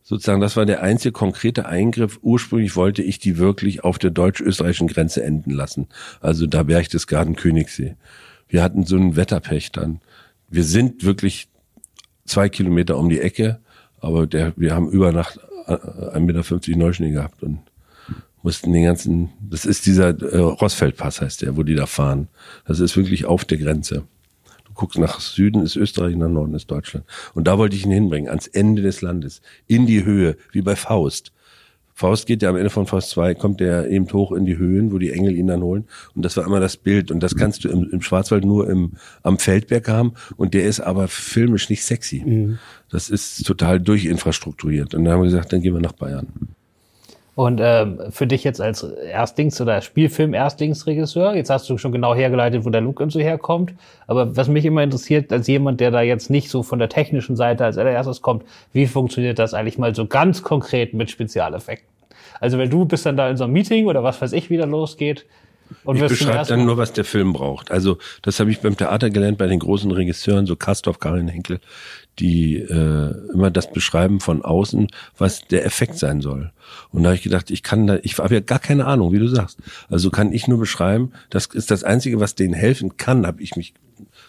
sozusagen, das war der einzige konkrete Eingriff. Ursprünglich wollte ich die wirklich auf der deutsch-österreichischen Grenze enden lassen. Also da Berchtesgaden, Königssee. Wir hatten so einen Wetterpech dann. Wir sind wirklich zwei Kilometer um die Ecke, aber der, wir haben über Nacht 1,50 Meter Neuschnee gehabt und mussten den ganzen, das ist dieser äh, Rossfeldpass heißt der, wo die da fahren. Das ist wirklich auf der Grenze. Du guckst nach Süden ist Österreich, nach Norden ist Deutschland. Und da wollte ich ihn hinbringen, ans Ende des Landes, in die Höhe, wie bei Faust. Faust geht ja am Ende von Faust 2, kommt der eben hoch in die Höhen, wo die Engel ihn dann holen. Und das war immer das Bild. Und das kannst du im, im Schwarzwald nur im, am Feldberg haben. Und der ist aber filmisch nicht sexy. Mhm. Das ist total durchinfrastrukturiert. Und dann haben wir gesagt, dann gehen wir nach Bayern. Und ähm, für dich jetzt als Erstdings- oder Spielfilm-Erstlingsregisseur, jetzt hast du schon genau hergeleitet, wo der Look und so herkommt. Aber was mich immer interessiert, als jemand, der da jetzt nicht so von der technischen Seite als allererstes kommt, wie funktioniert das eigentlich mal so ganz konkret mit Spezialeffekten? Also wenn du bist dann da in so einem Meeting oder was weiß ich, wieder losgeht, und ich beschreibe dann nur, was der Film braucht. Also das habe ich beim Theater gelernt bei den großen Regisseuren, so Kastorf, Karin Henkel, die äh, immer das beschreiben von außen, was der Effekt sein soll. Und da habe ich gedacht, ich kann da, ich habe ja gar keine Ahnung, wie du sagst. Also kann ich nur beschreiben, das ist das Einzige, was denen helfen kann, habe ich mich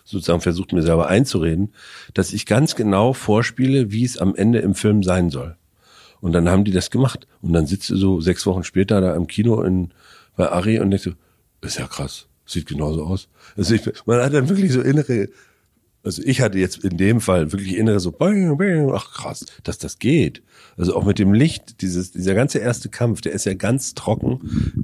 sozusagen versucht, mir selber einzureden, dass ich ganz genau vorspiele, wie es am Ende im Film sein soll. Und dann haben die das gemacht. Und dann sitzt du so sechs Wochen später da im Kino in, bei Ari und denkst so, ist ja krass, sieht genauso aus. Also ich, man hat dann wirklich so innere also ich hatte jetzt in dem Fall wirklich innere so, ach krass, dass das geht. Also auch mit dem Licht, dieses, dieser ganze erste Kampf, der ist ja ganz trocken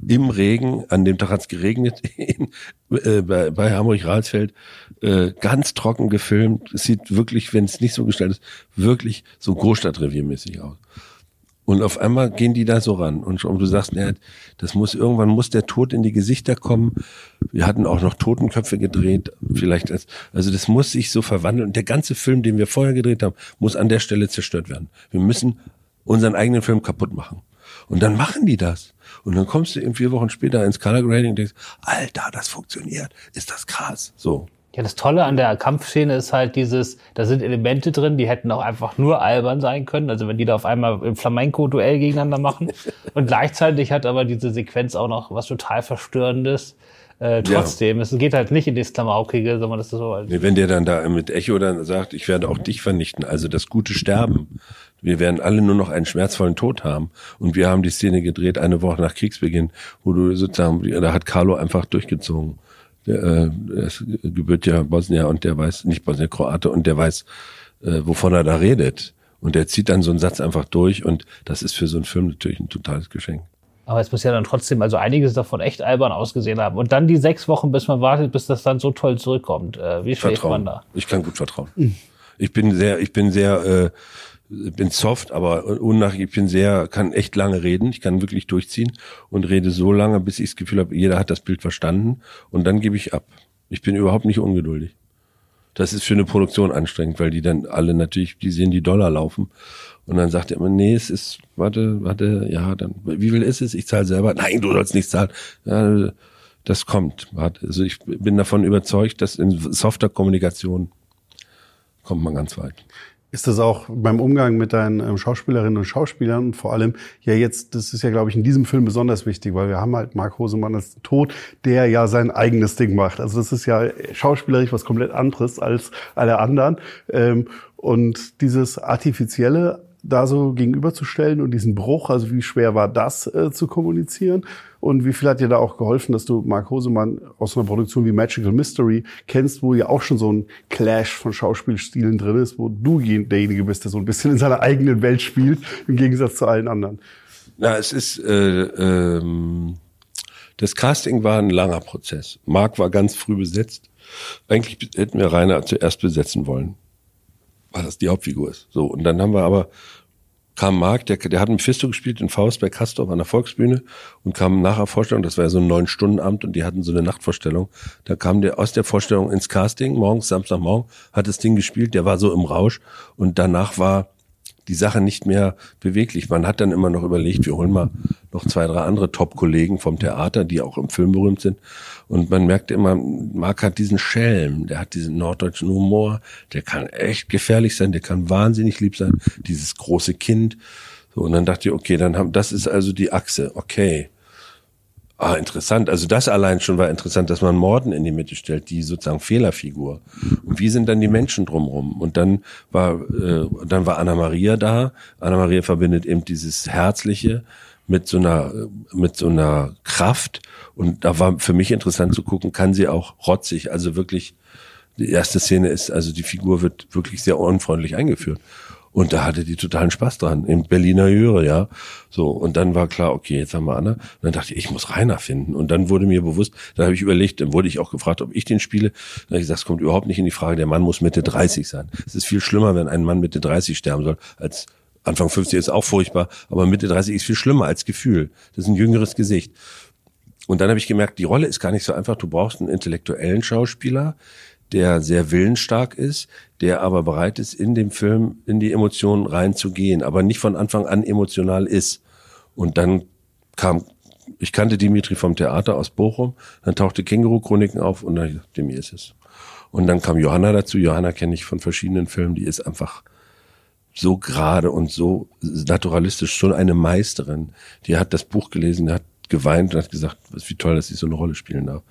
im Regen. An dem Tag hat es geregnet in, äh, bei, bei Hamburg-Rahlsfeld. Äh, ganz trocken gefilmt. Es sieht wirklich, wenn es nicht so gestaltet ist, wirklich so Großstadtreviermäßig aus. Und auf einmal gehen die da so ran. Und du sagst, ja, das muss, irgendwann muss der Tod in die Gesichter kommen. Wir hatten auch noch Totenköpfe gedreht, vielleicht als, also das muss sich so verwandeln. Und der ganze Film, den wir vorher gedreht haben, muss an der Stelle zerstört werden. Wir müssen unseren eigenen Film kaputt machen. Und dann machen die das. Und dann kommst du eben vier Wochen später ins Color Grading und denkst, Alter, das funktioniert. Ist das krass. So. Ja, das Tolle an der Kampfszene ist halt dieses, da sind Elemente drin, die hätten auch einfach nur albern sein können. Also wenn die da auf einmal im Flamenco-Duell gegeneinander machen. Und gleichzeitig hat aber diese Sequenz auch noch was total Verstörendes. Äh, trotzdem, ja. es geht halt nicht in das Klamaukige, sondern das ist so. Halt nee, wenn der dann da mit Echo dann sagt, ich werde auch dich vernichten, also das gute Sterben. Wir werden alle nur noch einen schmerzvollen Tod haben. Und wir haben die Szene gedreht eine Woche nach Kriegsbeginn, wo du sozusagen, da hat Carlo einfach durchgezogen der, äh, ist gebührt ja Bosnier und der weiß, nicht Bosnier, Kroate und der weiß, äh, wovon er da redet. Und der zieht dann so einen Satz einfach durch und das ist für so einen Film natürlich ein totales Geschenk. Aber es muss ja dann trotzdem also einiges davon echt albern ausgesehen haben. Und dann die sechs Wochen, bis man wartet, bis das dann so toll zurückkommt. Äh, wie schläft man da? Ich kann gut vertrauen. Ich bin sehr, ich bin sehr äh, bin soft, aber unnach, ich bin sehr, kann echt lange reden. Ich kann wirklich durchziehen und rede so lange, bis ich das Gefühl habe, jeder hat das Bild verstanden und dann gebe ich ab. Ich bin überhaupt nicht ungeduldig. Das ist für eine Produktion anstrengend, weil die dann alle natürlich, die sehen die Dollar laufen. Und dann sagt er immer, nee, es ist, warte, warte, ja, dann, wie viel ist es? Ich zahle selber. Nein, du sollst nicht zahlen. Ja, das kommt. Also ich bin davon überzeugt, dass in softer Kommunikation kommt man ganz weit. Ist das auch beim Umgang mit deinen ähm, Schauspielerinnen und Schauspielern vor allem ja jetzt, das ist ja glaube ich in diesem Film besonders wichtig, weil wir haben halt Mark Hosemann als Tod, der ja sein eigenes Ding macht. Also das ist ja schauspielerisch was komplett anderes als alle anderen. Ähm, und dieses artifizielle da so gegenüberzustellen und diesen Bruch, also wie schwer war das äh, zu kommunizieren und wie viel hat dir da auch geholfen, dass du Mark Hosemann aus einer Produktion wie Magical Mystery kennst, wo ja auch schon so ein Clash von Schauspielstilen drin ist, wo du derjenige bist, der so ein bisschen in seiner eigenen Welt spielt, im Gegensatz zu allen anderen. Na, es ist äh, ähm, das Casting war ein langer Prozess. Mark war ganz früh besetzt. Eigentlich hätten wir Rainer zuerst besetzen wollen weil das die Hauptfigur ist. So, und dann haben wir aber, kam Marc, der, der hat Mephisto gespielt in Faust bei Castor an der Volksbühne und kam nach der Vorstellung, das war ja so ein neun-Stunden-Amt und die hatten so eine Nachtvorstellung. Da kam der aus der Vorstellung ins Casting, morgens, Samstagmorgen, hat das Ding gespielt, der war so im Rausch und danach war die Sache nicht mehr beweglich. Man hat dann immer noch überlegt, wir holen mal noch zwei, drei andere Top-Kollegen vom Theater, die auch im Film berühmt sind. Und man merkte immer, Marc hat diesen Schelm, der hat diesen norddeutschen Humor, der kann echt gefährlich sein, der kann wahnsinnig lieb sein, dieses große Kind. So, und dann dachte ich, okay, dann haben, das ist also die Achse, okay. Ah, interessant. Also das allein schon war interessant, dass man Morden in die Mitte stellt, die sozusagen Fehlerfigur. Und wie sind dann die Menschen drumherum? Und dann war, äh, dann war Anna Maria da. Anna Maria verbindet eben dieses Herzliche mit so einer, mit so einer Kraft. Und da war für mich interessant zu gucken, kann sie auch rotzig, also wirklich, die erste Szene ist, also die Figur wird wirklich sehr unfreundlich eingeführt. Und da hatte die totalen Spaß dran, im Berliner Höre, ja. So, und dann war klar, okay, jetzt haben wir Anna. Und dann dachte ich, ich muss Rainer finden. Und dann wurde mir bewusst, da habe ich überlegt, dann wurde ich auch gefragt, ob ich den spiele. Dann habe ich gesagt, es kommt überhaupt nicht in die Frage, der Mann muss Mitte 30 sein. Es ist viel schlimmer, wenn ein Mann Mitte 30 sterben soll, als Anfang 50 ist auch furchtbar, aber Mitte 30 ist viel schlimmer als Gefühl. Das ist ein jüngeres Gesicht. Und dann habe ich gemerkt, die Rolle ist gar nicht so einfach. Du brauchst einen intellektuellen Schauspieler, der sehr willensstark ist, der aber bereit ist, in dem Film in die Emotionen reinzugehen, aber nicht von Anfang an emotional ist. Und dann kam, ich kannte Dimitri vom Theater aus Bochum, dann tauchte Känguru-Chroniken auf und dann, dem ist es. Und dann kam Johanna dazu. Johanna kenne ich von verschiedenen Filmen, die ist einfach so gerade und so naturalistisch, schon eine Meisterin. Die hat das Buch gelesen, hat geweint und hat gesagt, wie toll, dass sie so eine Rolle spielen darf.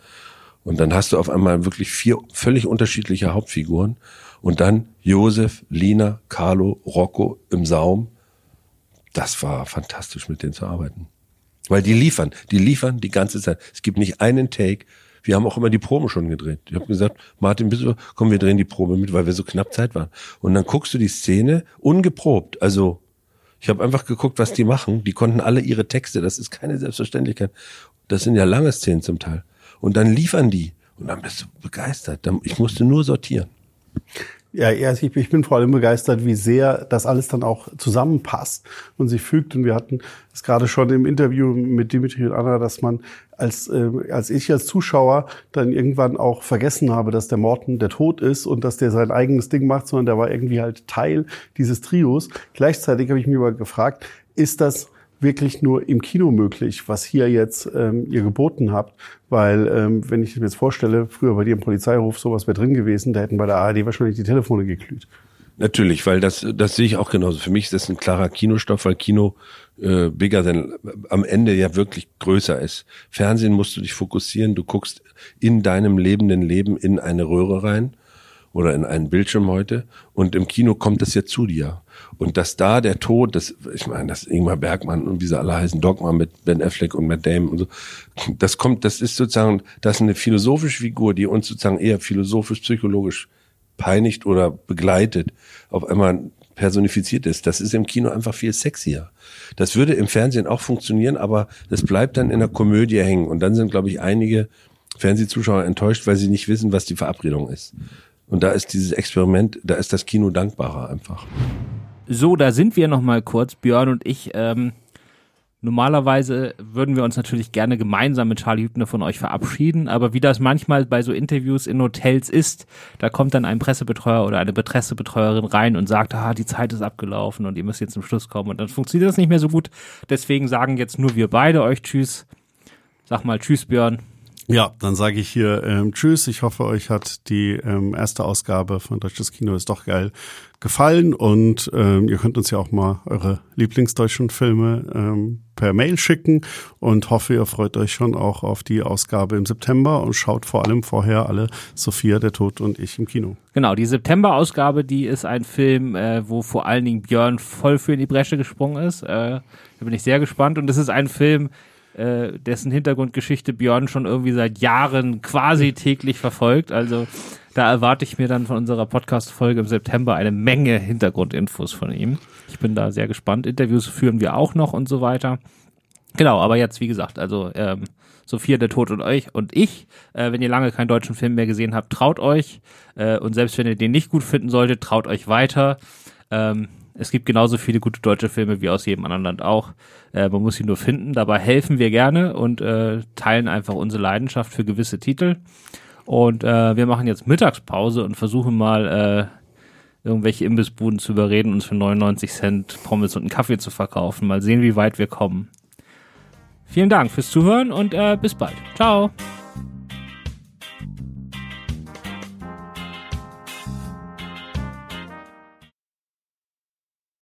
Und dann hast du auf einmal wirklich vier völlig unterschiedliche Hauptfiguren. Und dann Josef, Lina, Carlo, Rocco im Saum. Das war fantastisch, mit denen zu arbeiten. Weil die liefern, die liefern die ganze Zeit. Es gibt nicht einen Take. Wir haben auch immer die Proben schon gedreht. Ich habe gesagt, Martin, bist du, komm, wir drehen die Probe mit, weil wir so knapp Zeit waren. Und dann guckst du die Szene ungeprobt. Also ich habe einfach geguckt, was die machen. Die konnten alle ihre Texte. Das ist keine Selbstverständlichkeit. Das sind ja lange Szenen zum Teil. Und dann liefern die. Und dann bist du begeistert. Ich musste nur sortieren. Ja, ich, bin vor allem begeistert, wie sehr das alles dann auch zusammenpasst und sich fügt. Und wir hatten es gerade schon im Interview mit Dimitri und Anna, dass man als, äh, als ich als Zuschauer dann irgendwann auch vergessen habe, dass der Morten der Tod ist und dass der sein eigenes Ding macht, sondern der war irgendwie halt Teil dieses Trios. Gleichzeitig habe ich mich aber gefragt, ist das wirklich nur im Kino möglich, was hier jetzt ähm, ihr geboten habt. Weil, ähm, wenn ich mir jetzt vorstelle, früher bei dir im Polizeiruf sowas wäre drin gewesen, da hätten bei der ARD wahrscheinlich die Telefone geglüht. Natürlich, weil das, das sehe ich auch genauso. Für mich ist das ein klarer Kinostoff, weil Kino äh, bigger than, am Ende ja wirklich größer ist. Fernsehen musst du dich fokussieren, du guckst in deinem lebenden Leben in eine Röhre rein oder in einen Bildschirm heute und im Kino kommt das ja zu dir. Und dass da der Tod, das, ich meine, das Ingmar Bergmann und wie sie alle heißen, Dogma mit Ben Affleck und Matt Damon und so, das kommt, das ist sozusagen, das ist eine philosophische Figur, die uns sozusagen eher philosophisch-psychologisch peinigt oder begleitet, auf einmal personifiziert ist. Das ist im Kino einfach viel sexier. Das würde im Fernsehen auch funktionieren, aber das bleibt dann in der Komödie hängen. Und dann sind, glaube ich, einige Fernsehzuschauer enttäuscht, weil sie nicht wissen, was die Verabredung ist. Und da ist dieses Experiment, da ist das Kino dankbarer einfach. So, da sind wir noch mal kurz, Björn und ich. Ähm, normalerweise würden wir uns natürlich gerne gemeinsam mit Charlie Hübner von euch verabschieden, aber wie das manchmal bei so Interviews in Hotels ist, da kommt dann ein Pressebetreuer oder eine Pressebetreuerin rein und sagt, ah, die Zeit ist abgelaufen und ihr müsst jetzt zum Schluss kommen und dann funktioniert das nicht mehr so gut. Deswegen sagen jetzt nur wir beide euch Tschüss. Sag mal Tschüss, Björn. Ja, dann sage ich hier ähm, Tschüss. Ich hoffe, euch hat die ähm, erste Ausgabe von Deutsches Kino ist doch geil gefallen und ähm, ihr könnt uns ja auch mal eure Lieblingsdeutschen Filme ähm, per Mail schicken und hoffe, ihr freut euch schon auch auf die Ausgabe im September und schaut vor allem vorher alle Sophia, der Tod und ich im Kino. Genau, die September-Ausgabe, die ist ein Film, äh, wo vor allen Dingen Björn voll für in die Bresche gesprungen ist. Äh, da bin ich sehr gespannt und es ist ein Film, äh, dessen Hintergrundgeschichte Björn schon irgendwie seit Jahren quasi täglich verfolgt. Also da erwarte ich mir dann von unserer Podcast-Folge im September eine Menge Hintergrundinfos von ihm. Ich bin da sehr gespannt. Interviews führen wir auch noch und so weiter. Genau, aber jetzt, wie gesagt, also ähm, Sophia, der Tod und euch und ich. Äh, wenn ihr lange keinen deutschen Film mehr gesehen habt, traut euch. Äh, und selbst wenn ihr den nicht gut finden solltet, traut euch weiter. Ähm, es gibt genauso viele gute deutsche Filme wie aus jedem anderen Land auch. Äh, man muss sie nur finden. Dabei helfen wir gerne und äh, teilen einfach unsere Leidenschaft für gewisse Titel. Und äh, wir machen jetzt Mittagspause und versuchen mal äh, irgendwelche Imbissbuden zu überreden, uns für 99 Cent Pommes und einen Kaffee zu verkaufen. Mal sehen, wie weit wir kommen. Vielen Dank fürs Zuhören und äh, bis bald. Ciao.